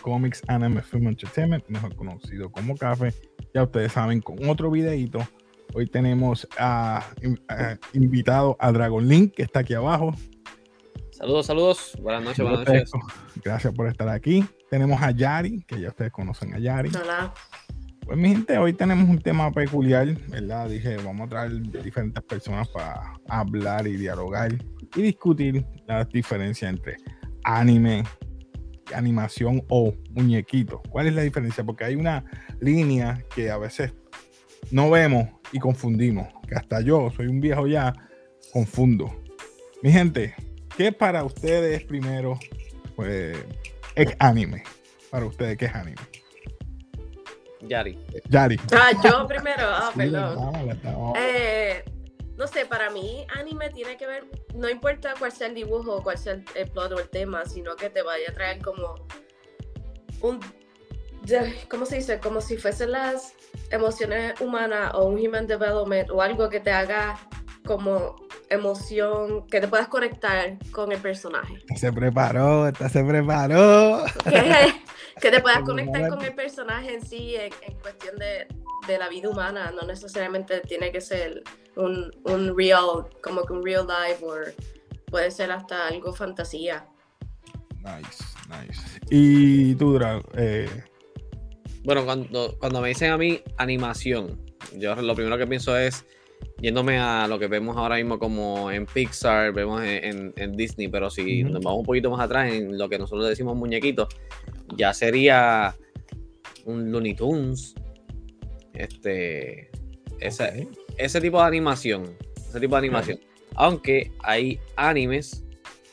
Comics Anime Film Entertainment, mejor conocido como Café. Ya ustedes saben, con otro videito. Hoy tenemos a, invitado a Dragon Link, que está aquí abajo. Saludos, saludos. Buenas noches, buenas noches. Gracias por estar aquí. Tenemos a Yari, que ya ustedes conocen a Yari. Hola. Pues mi gente, hoy tenemos un tema peculiar, ¿verdad? Dije, vamos a traer diferentes personas para hablar y dialogar y discutir las diferencias entre anime, animación o muñequito. ¿Cuál es la diferencia? Porque hay una línea que a veces no vemos y confundimos, que hasta yo, soy un viejo ya, confundo. Mi gente, ¿qué para ustedes primero pues, es anime? Para ustedes, ¿qué es anime? Yari. Yari. Ah, yo primero. Ah, perdón. Eh, no sé, para mí anime tiene que ver, no importa cuál sea el dibujo cuál sea el, plot o el tema, sino que te vaya a traer como un, ¿cómo se dice? Como si fuesen las emociones humanas o un human development o algo que te haga como emoción, que te puedas conectar con el personaje. Se preparó, se preparó. Que, te puedas conectar con el personaje en sí en, cuestión de, de, la vida humana, no necesariamente tiene que ser un, un real, como que un real life, o puede ser hasta algo fantasía. Nice, nice. ¿Y tú, Drag? Eh... Bueno, cuando, cuando me dicen a mí animación, yo lo primero que pienso es yéndome a lo que vemos ahora mismo como en Pixar, vemos en, Disney, pero si nos vamos un poquito más atrás en lo que nosotros decimos muñequitos, ya sería un Looney Tunes, este, ese, ese tipo de animación, ese tipo de animación. Aunque hay animes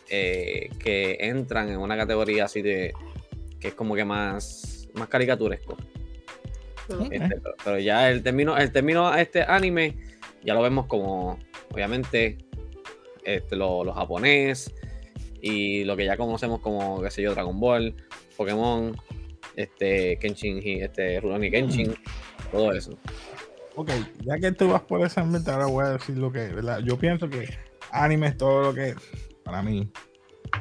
eh, que entran en una categoría así de que es como que más, más caricaturesco. Este, pero, ya el término, el término este anime ya lo vemos como, obviamente, este, lo, japonés y lo que ya conocemos como, qué sé yo, Dragon Ball, Pokémon, este, Kenshin, este, Rurouni Kenshin, todo eso. Ok, ya que tú vas por esa mente, ahora voy a decir lo que ¿verdad? Yo pienso que anime es todo lo que, para mí,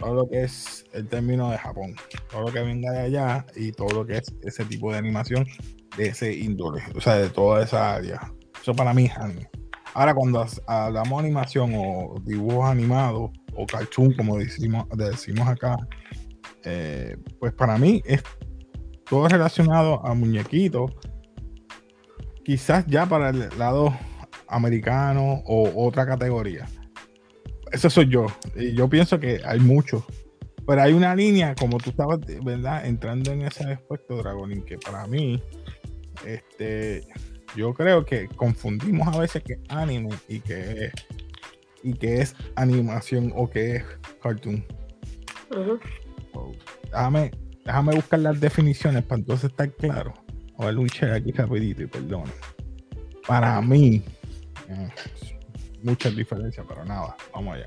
todo lo que es el término de Japón, todo lo que venga de allá y todo lo que es ese tipo de animación de ese índole, o sea, de toda esa área. Eso para mí es anime. Ahora, cuando hablamos animación o dibujos animados o cartoon, como decimos, decimos acá, eh, pues para mí es todo relacionado a muñequitos. Quizás ya para el lado americano o otra categoría. Eso soy yo. Y yo pienso que hay muchos. Pero hay una línea, como tú estabas, ¿verdad? Entrando en ese aspecto, Dragonin, que para mí, este, yo creo que confundimos a veces que anime y que, y que es animación o que es cartoon. déjame, déjame buscar las definiciones para entonces estar claro. O ver un share aquí rapidito y perdón. Para mí, eh, muchas diferencias, pero nada, vamos allá.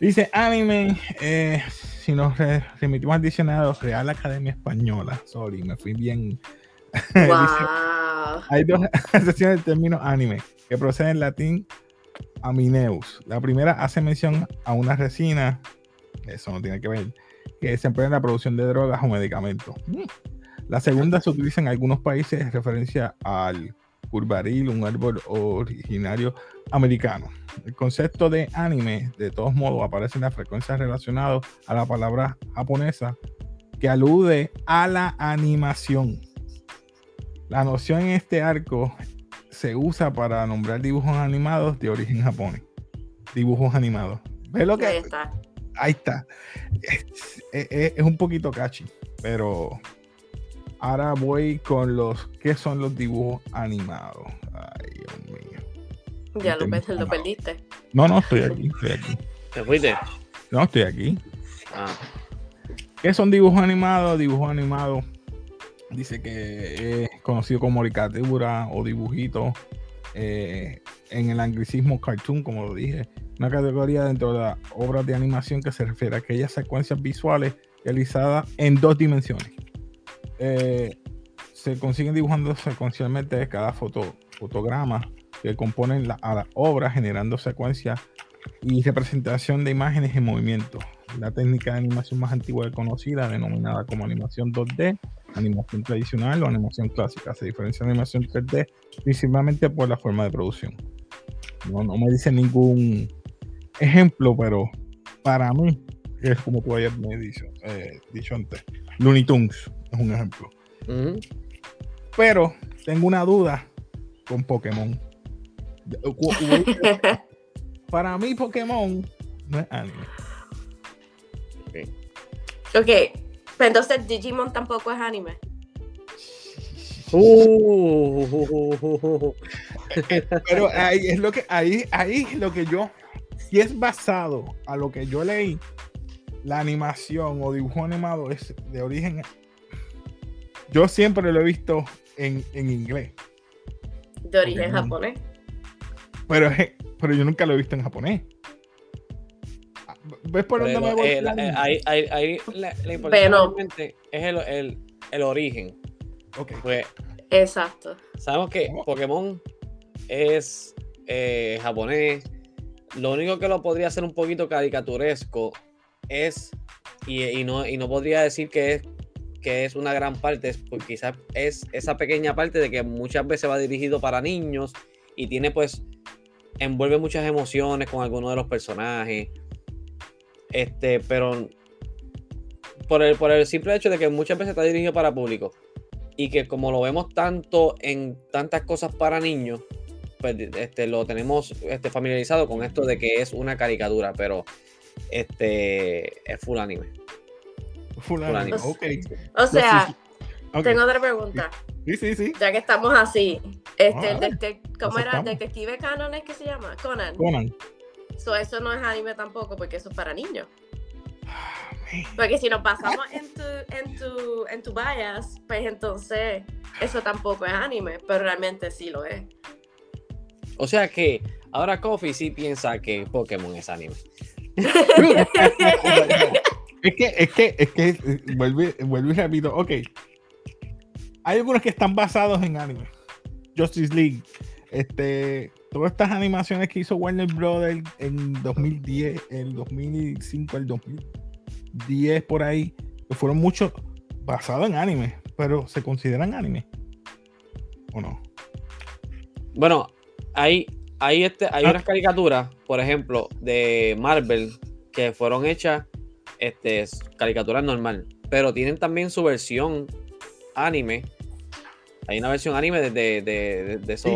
Dice anime, eh, si nos remitimos al diccionario Real Academia Española, sorry, me fui bien. hay dos acepciones del término anime que procede en latín amineus. La primera hace mención a una resina, eso no tiene que ver, que se emplea en la producción de drogas o medicamentos. La segunda se utiliza en algunos países en referencia al curvaril, un árbol originario americano. El concepto de anime, de todos modos, aparece en la frecuencia relacionada a la palabra japonesa que alude a la animación. La noción en este arco se usa para nombrar dibujos animados de origen japonés. Dibujos animados. ¿Ves lo que? Ahí está. Ahí está. Es, un poquito catchy, pero ahora voy con los ¿qué son los dibujos animados? Ay, Dios mío. Ya lo, lo perdiste. No, no, estoy aquí, estoy aquí. ¿Te fuiste? No, estoy aquí. Ah. ¿Qué son dibujos animados? Dibujos animados dice que es conocido como caricatura o dibujito. Eh, en el anglicismo cartoon, como lo dije, una categoría dentro de las obras de animación que se refiere a aquellas secuencias visuales realizadas en dos dimensiones. Eh, se consiguen dibujando secuencialmente cada foto, fotograma que componen la, a la obra, generando secuencias y representación de imágenes en movimiento. la técnica de animación más antigua y conocida, denominada como animación 2D, animación tradicional o animación clásica. Se diferencia de animación 3D principalmente por la forma de producción. No, no me dice ningún ejemplo, pero para mí es como tú ayer me dicho, eh, dicho antes. Looney Tunes es un ejemplo. Pero tengo una duda con Pokémon. Para mí, Pokémon no es anime. Ok, pero entonces Digimon tampoco es anime. Uh. pero ahí es lo que ahí, ahí lo que yo si es basado a lo que yo leí la animación o dibujo animado es de origen yo siempre lo he visto en, en inglés de origen japonés pero, pero yo nunca lo he visto en japonés. ¿Ves por dónde me voy? Eh, ahí, ahí, ahí la, importante es el, el, el, origen. Ok. Pues, Exacto. Sabemos que. Pokémon es eh, japonés. Lo único que lo podría hacer un poquito caricaturesco es, y, y, no, y no podría decir que es, que es una gran parte, porque quizás es esa pequeña parte de que muchas veces va dirigido para niños y tiene pues envuelve muchas emociones con algunos de los personajes. Este, pero por el, por el simple hecho de que muchas veces está dirigido para público y que como lo vemos tanto en tantas cosas para niños, pues este, lo tenemos este, familiarizado con esto de que es una caricatura, pero este es full anime. O sea, tengo otra pregunta. Sí, sí, sí. Ya que estamos así. Este, ah, ¿Cómo era? ¿El detective Canon es que se llama? Conan. Conan. eso no es anime tampoco, porque eso es para niños. Porque si nos pasamos en tu, en tu, en tu bias, pues entonces eso tampoco es anime, pero realmente sí lo es. O sea que ahora Kofi sí piensa que Pokémon es anime. es que, es que, es que, vuelvo, vuelvo y repito, ok, hay algunos que están basados en anime. Justice League. Este, todas estas animaciones que hizo Warner Brothers en 2010, el 2005, el 2010 por ahí, fueron muchos basados en anime, pero ¿se consideran anime? ¿O no? Bueno, hay, hay, este, hay ah. unas caricaturas, por ejemplo, de Marvel que fueron hechas este, caricaturas normal, pero tienen también su versión anime. Hay una versión anime de, de, de, de eso.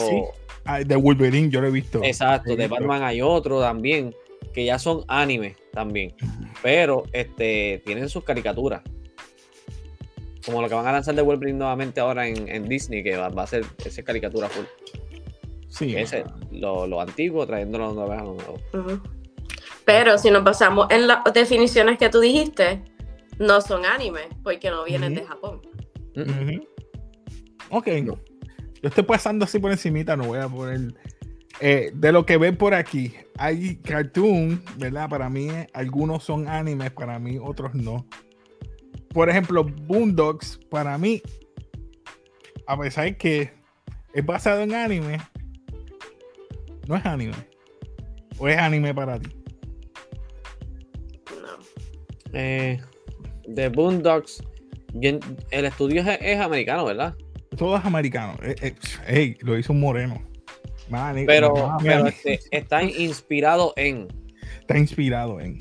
Ah, de Wolverine, yo lo he visto. Exacto, de Batman hay otro también, que ya son anime también. Pero este tienen sus caricaturas. Como lo que van a lanzar de Wolverine nuevamente ahora en, Disney, que va, a ser esa caricatura full. Sí. Ese, lo, lo, antiguo trayéndolo a lo nuevo. Pero si nos basamos en las definiciones que tú dijiste, no son anime, porque no vienen de Japón. Ok, no. Yo estoy pasando así por encimita, no voy a poner... Eh, de lo que ven por aquí, hay cartoon, ¿verdad? Para mí algunos son animes, para mí otros no. Por ejemplo, Boondocks, para mí, a pesar de que es basado en anime, no es anime. ¿O es anime para ti? Eh, The Boondocks el estudio es, americano, ¿verdad? Todo es americano. Eh, eh, lo hizo un moreno. pero, este, está inspirado en. Está inspirado en.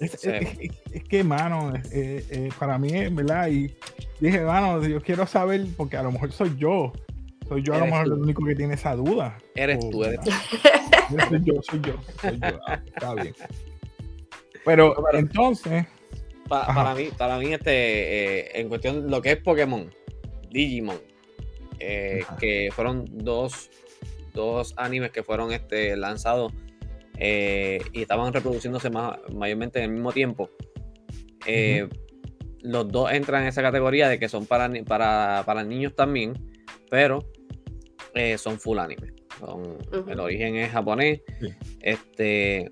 es, que, mano, eh, para mí, ¿verdad? Y dije, mano, yo quiero saber, porque a lo mejor soy yo. Soy yo a lo mejor el único que tiene esa duda. Eres tú, eres tú. soy yo, soy yo. Soy yo. Ah, está bien. Pero entonces para mí, para mí este, eh, en cuestión de lo que es Pokémon, Digimon, eh, que fueron dos, dos animes que fueron este, lanzados eh, y estaban reproduciéndose más, mayormente en el mismo tiempo. Los dos entran en esa categoría de que son para, para, para niños también, pero son full anime. El origen es japonés. Este,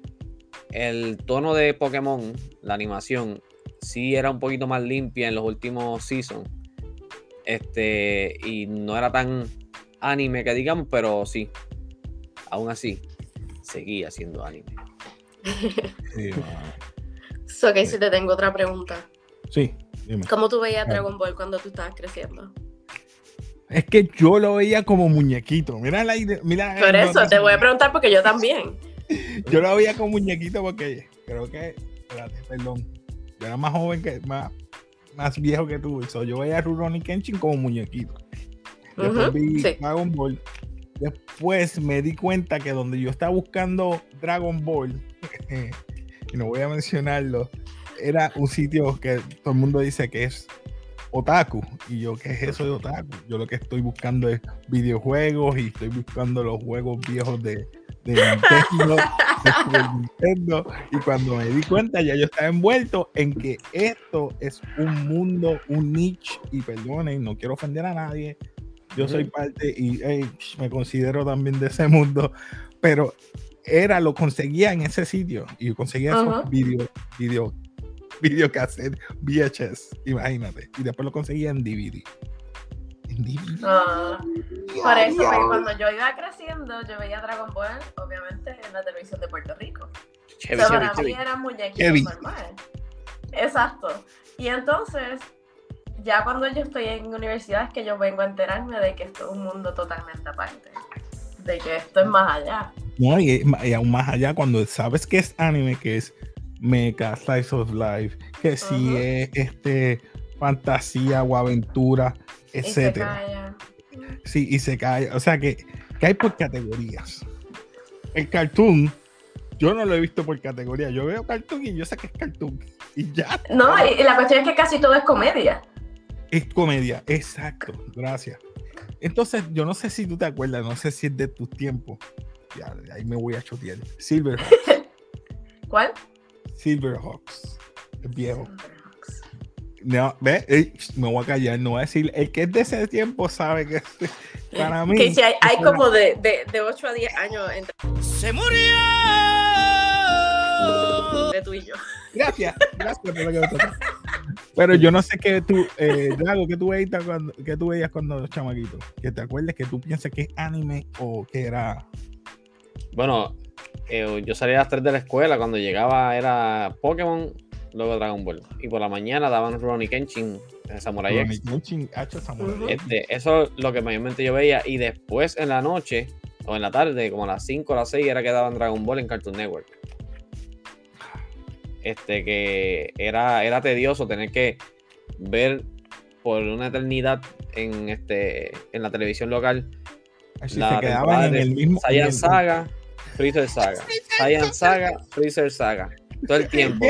el tono de Pokémon, la animación, sí era un poquito más limpia en los últimos seasons. Este, y no era tan anime que digamos, pero sí, aún así, seguía siendo anime. So, que si te tengo otra pregunta. Sí, dime. ¿Cómo tú veías Dragon Ball cuando tú estabas creciendo? Es que yo lo veía como muñequito. Mira la mira Por eso, te voy a preguntar porque yo también. yo lo veía como muñequito porque creo que. Espérate, perdón. Yo era más joven que. Más, más viejo que tú. yo veía a Rurouni Kenshin como muñequito. Después vi Dragon Ball. Después me di cuenta que donde yo estaba buscando Dragon Ball, y no voy a mencionarlo, era un sitio que todo el mundo dice que es otaku. Y yo, ¿qué es eso de otaku? Yo lo que estoy buscando es videojuegos y estoy buscando los juegos viejos de, Nintendo, Nintendo. Y cuando me di cuenta, ya yo estaba envuelto en que esto es un mundo, un niche. Y perdonen, no quiero ofender a nadie. Yo soy parte y me considero también de ese mundo. Pero era, lo conseguía en ese sitio. Y conseguía esos videos video videocassette VHS, imagínate. Y después lo conseguía en DVD. Ah, por eso, cuando yo iba creciendo, yo veía Dragon Ball, obviamente, en la televisión de Puerto Rico. Chevy, o para mí eran muñequitos normales. Exacto. Y entonces, ya cuando yo estoy en universidad, es que yo vengo a enterarme de que esto es un mundo totalmente aparte. De que esto es más allá. No, y, y aún más allá, cuando sabes que es anime, que es mecha, slice of life, que si es este fantasía o aventura, etcétera. Sí, y se cae. O sea que, que hay por categorías. El cartoon, yo no lo he visto por categoría. Yo veo cartoon y yo sé que es cartoon. Y ya. No, y la cuestión es que casi todo es comedia. Es comedia, exacto. Gracias. Entonces, yo no sé si tú te acuerdas, no sé si es de tus tiempos. Ya, ahí me voy a chotear. Silver. ¿Cuál? Silverhawks. El viejo. No, ve, me voy a callar, no voy a decir. El que es de ese tiempo sabe que para mí. Que si hay, hay como de, de, de, 8 a 10 años entre. ¡Se murió! De tú y yo. Gracias, gracias por lo que Pero yo no sé qué tú, eh, Drago, ¿qué tú, veías cuando, qué tú veías cuando chamaquito? Que te acuerdes que tú piensas que es anime o que era. Bueno, eh, yo salía a las 3 de la escuela, cuando llegaba era Pokémon, luego Dragon Ball. Y por la mañana daban Ronnie Kenshin, Samurai X. Kenshin, Samurai este, eso es lo que mayormente yo veía. Y después en la noche, o en la tarde, como a las 5 o las 6, era que daban Dragon Ball en Cartoon Network. Este, que era, era tedioso tener que ver por una eternidad en, este, en la televisión local. Así se quedaban en el mismo. Saiyan Saga Freezer Saga. Saiyan Saga, Freezer Saga. Todo el tiempo.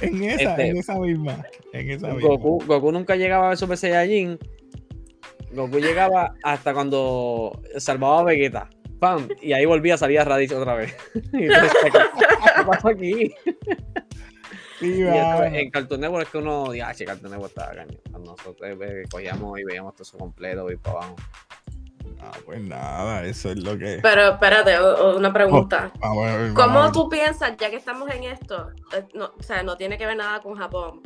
En, esa, este, en esa misma. En esa Goku, Goku nunca llegaba a ver Super Saiyajin. Goku llegaba hasta cuando salvaba a Vegeta. ¡Pam! Y ahí volvía a salir a Raditz otra vez. y entonces, ¿qué pasó aquí? en Cartoon Network es que uno, ya, che, Cartoon Network estaba. Cuando nosotros eh, cogíamos y veíamos todo eso completo y para abajo. Ah, pues nada, eso es lo que. Pero espérate, una pregunta. Oh, ¿Cómo tú piensas, ya que estamos en esto, eh, no, o sea, no tiene que ver nada con Japón?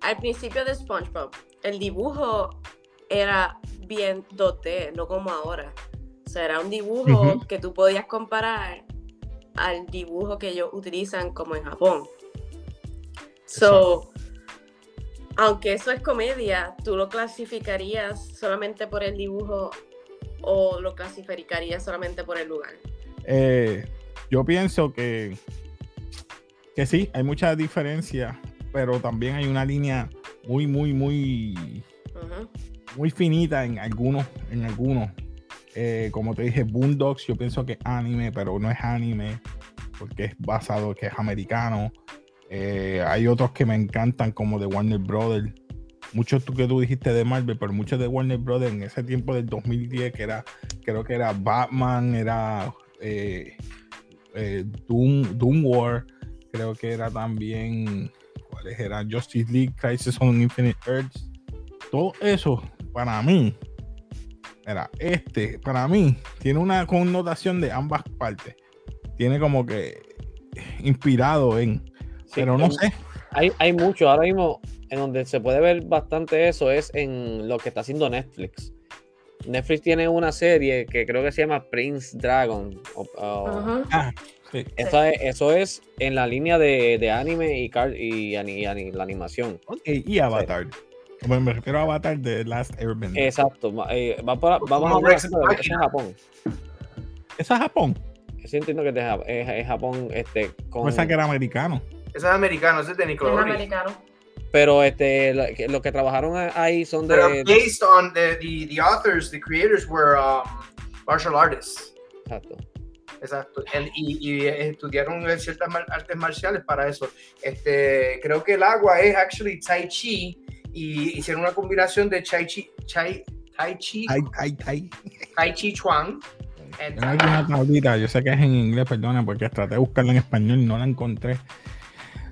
Al principio de SpongeBob, el dibujo era bien 2D, no como ahora. O sea, era un dibujo que tú podías comparar al dibujo que ellos utilizan como en Japón. So, aunque eso es comedia, tú lo clasificarías solamente por el dibujo o lo clasificaría solamente por el lugar? Eh, yo pienso que, que sí, hay mucha diferencia, pero también hay una línea muy, muy, muy, muy finita en algunos, en algunos. Eh, como te dije, Boondocks, yo pienso que es anime, pero no es anime, porque es basado, que es americano. Eh, hay otros que me encantan, como de Warner Brothers, muchos tú que tú dijiste de Marvel, pero muchos de Warner Brothers en ese tiempo del 2010, que era, creo que era Batman, era eh, eh, Doom, War, creo que era también, ¿cuáles eran? Justice League, Crisis on Infinite Earths. Todo eso, para mí, era este, para mí, tiene una connotación de ambas partes. Tiene como que inspirado en, pero no sé. Hay, hay mucho, ahora mismo en donde se puede ver bastante eso es en lo que está haciendo Netflix. Netflix tiene una serie que creo que se llama Prince Dragon. Ah, sí. Eso, es, eso es en la línea de, de anime y, car y, y, la animación. y Avatar. me refiero a Avatar de Last Airbender. Exacto. Eh, va vamos a ver, eso es Japón. ¿Eso es Japón? Sí, entiendo que es, es, Japón. Este, con... Pensaba que era americano. Ese es americano, ese es de Nickelodeon. Es americano. Pero este, los que trabajaron ahí son de. Pero based on the, the, the authors, the creators were um, martial artists. Exacto. Exacto. y, y, estudiaron ciertas artes marciales para eso. Este, creo que el agua es actually Tai Chi y hicieron una combinación de Tai Chi, Tai, tai Chi, Tai, tai, tai. tai Chi Chuan. una tablita, yo sé que es en inglés, perdona, porque traté de buscarla en español y no la encontré.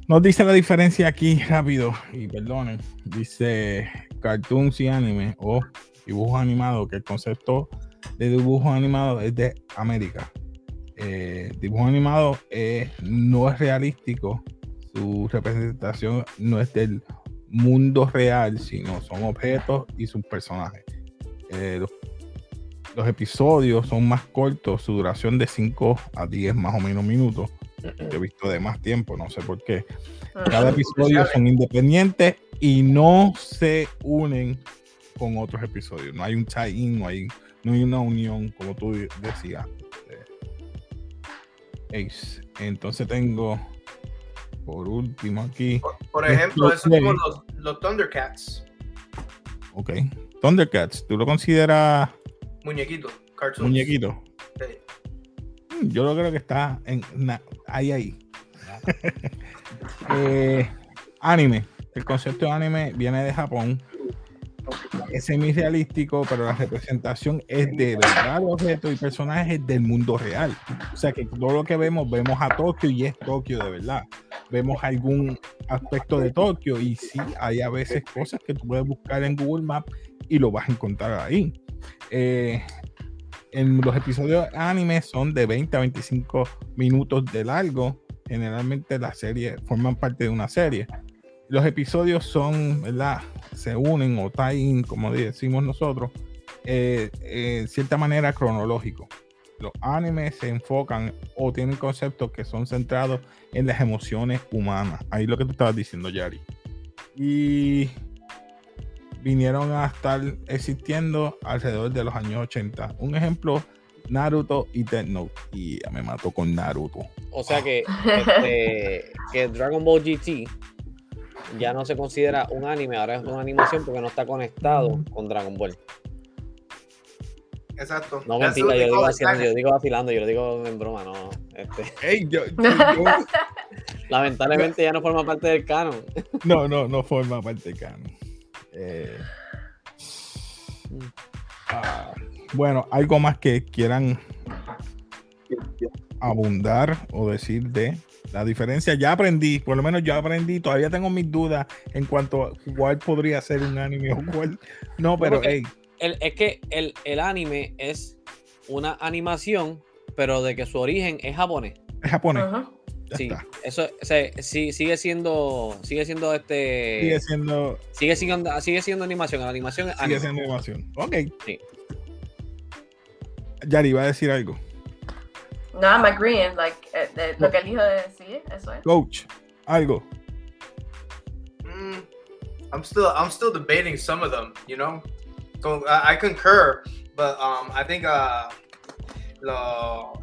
Nos dice la diferencia aquí rápido, y perdonen, dice cartoons y anime o dibujos animados, que el concepto de dibujo animado es de América. Eh, dibujo animado no es realístico, su representación no es del mundo real, sino son objetos y sus personajes. Eh, los, los, episodios son más cortos, su duración de 5 a 10 más o menos minutos he visto de más tiempo, no sé por qué. Ah. Cada episodio son independientes y no se unen con otros episodios. No hay un tie-in, no hay, no hay una unión, como tú decías. Ace. Entonces tengo, por último aquí. Por, ejemplo, esos son los, los Thundercats. Ok. Thundercats, ¿tú lo consideras muñequito? Muñequito. Yo lo creo que está en ahí ahí. Eh, anime. El concepto de anime viene de Japón. Es semi-realístico, pero la representación es de verdad objetos y personajes del mundo real. O sea que todo lo que vemos, vemos a Tokio y es Tokio de verdad. Vemos algún aspecto de Tokio y sí, hay a veces cosas que tú puedes buscar en Google Maps y lo vas a encontrar ahí. Eh, en los episodios anime son de 20 a 25 minutos de largo. Generalmente las series forman parte de una serie. Los episodios son, ¿verdad? Se unen o tie como decimos nosotros, eh, eh, en cierta manera cronológico. Los animes se enfocan o tienen conceptos que son centrados en las emociones humanas. Ahí lo que tú estabas diciendo, Yari. Y vinieron a estar existiendo alrededor de los años 80. Un ejemplo, Naruto y Death Note. Y ya me mató con Naruto. O sea que, este, que Dragon Ball GT ya no se considera un anime, ahora es una animación porque no está conectado con Dragon Ball. Exacto. No mentira, yo digo, vacilando, yo digo vacilando, yo lo digo en broma, no. Este. Lamentablemente ya no forma parte del canon. No, no, no forma parte del canon. Eh, ah, bueno, algo más que quieran abundar o decir de la diferencia. Ya aprendí, por lo menos yo aprendí, todavía tengo mis dudas en cuanto a cuál podría ser un anime o cuál no, pero es que el, el, anime es una animación, pero de que su origen es japonés. Es japonés sí, eso sí, sigue siendo, sigue siendo este. Sigue siendo. Sigue siendo, sigue siendo animación. La animación Sigue siendo animación. Ok. Sí. Yari, va a decir algo. No, I'm agreeing. Like, eh, eh, lo que él dijo de sí, eso es. Coach, algo. Mm, I'm still, I'm still debating some of them. You know, so, uh, I concur, but um, I think uh,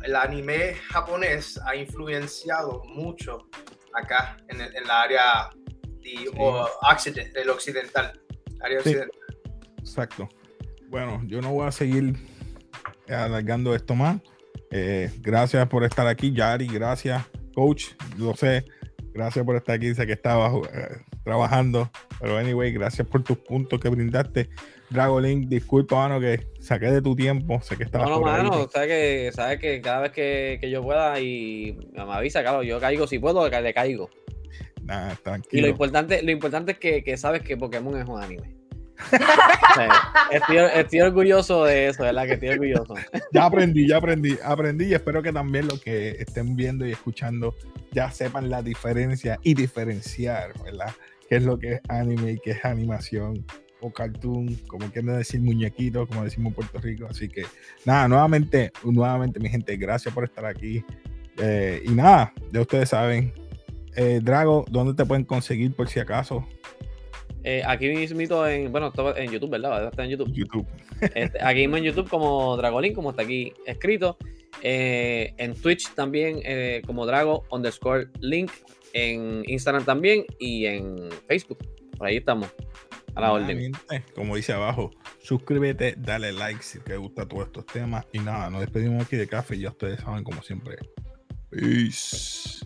el anime japonés ha influenciado mucho acá en, el, la área de, del occidental. Área occidental. Exacto. Bueno, yo no voy a seguir alargando esto más. Eh, gracias por estar aquí, Yari. Gracias, coach. Lo sé. Gracias por estar aquí. Sé que estaba eh, trabajando. Pero, anyway, gracias por tus puntos que brindaste. Dragolink, disculpa, mano, que saqué de tu tiempo. Sé que estabas. No, no, mano, sabes que, sabes que cada vez que, que, yo pueda y me avisa, claro, yo caigo si puedo, le caigo. Nah, tranquilo. Y lo importante, lo importante es que, que sabes que Pokémon es un anime. estoy, estoy, orgulloso de eso, ¿verdad? Que estoy orgulloso. Ya aprendí, ya aprendí, aprendí y espero que también los que estén viendo y escuchando ya sepan la diferencia y diferenciar, ¿verdad? Qué es lo que es anime y qué es animación o cartoon, como quieren decir muñequitos, como decimos en Puerto Rico. Así que nada, nuevamente, nuevamente mi gente, gracias por estar aquí. Eh, y nada, ya ustedes saben, eh, Drago, ¿dónde te pueden conseguir por si acaso? Eh, aquí mismo en, bueno, en YouTube, ¿verdad? Está en YouTube. YouTube. Este, aquí mismo en YouTube como Dragolin, como está aquí escrito. Eh, en Twitch también eh, como Drago underscore link. En Instagram también y en Facebook. Por ahí estamos. A la orden. Como dice abajo, suscríbete, dale like si te gusta todos estos temas. Y nada, nos despedimos aquí de café. Ya ustedes saben, como siempre. Peace.